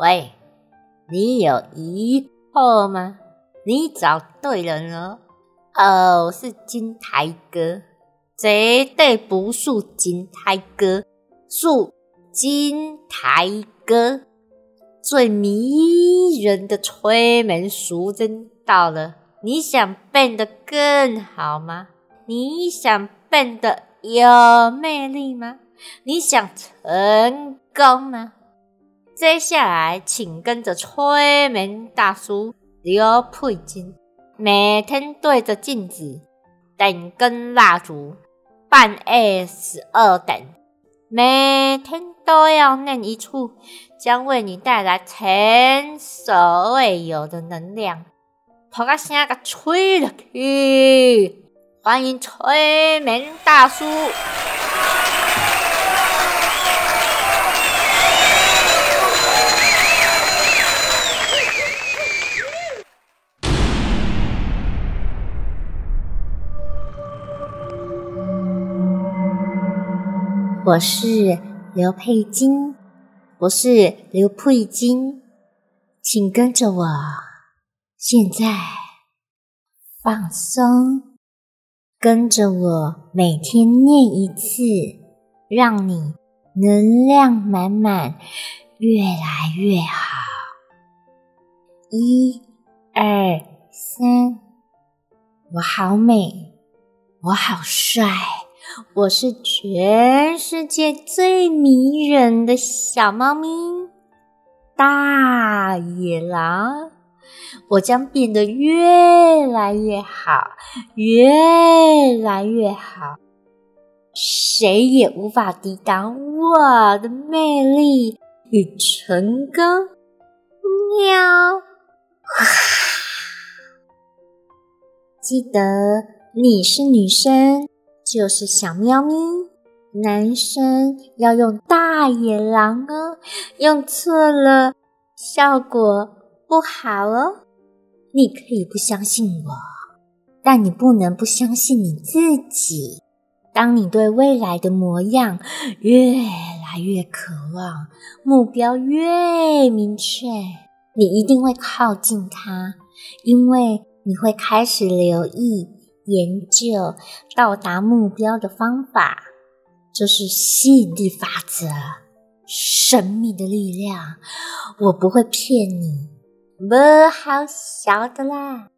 喂，你有疑惑吗？你找对人了。哦，是金台哥，绝对不是金台哥，是金台哥。最迷人的催眠术真到了，你想变得更好吗？你想变得有魅力吗？你想成功吗？接下来，请跟着催眠大叔刘佩金，每天对着镜子点根蜡烛，半夜十二点，每天都要念一处，将为你带来前所未有的能量。把个声给吹了去！欢迎催眠大叔。我是刘佩金，我是刘佩金，请跟着我，现在放松，跟着我每天念一次，让你能量满满，越来越好。一、二、三，我好美，我好帅。我是全世界最迷人的小猫咪，大野狼。我将变得越来越好，越来越好，谁也无法抵挡我的魅力与成功。喵！记得你是女生。就是小喵咪，男生要用大野狼哦，用错了效果不好哦。你可以不相信我，但你不能不相信你自己。当你对未来的模样越来越渴望，目标越明确，你一定会靠近它，因为你会开始留意。研究到达目标的方法，这是吸引力法则，神秘的力量。我不会骗你，不好笑的啦。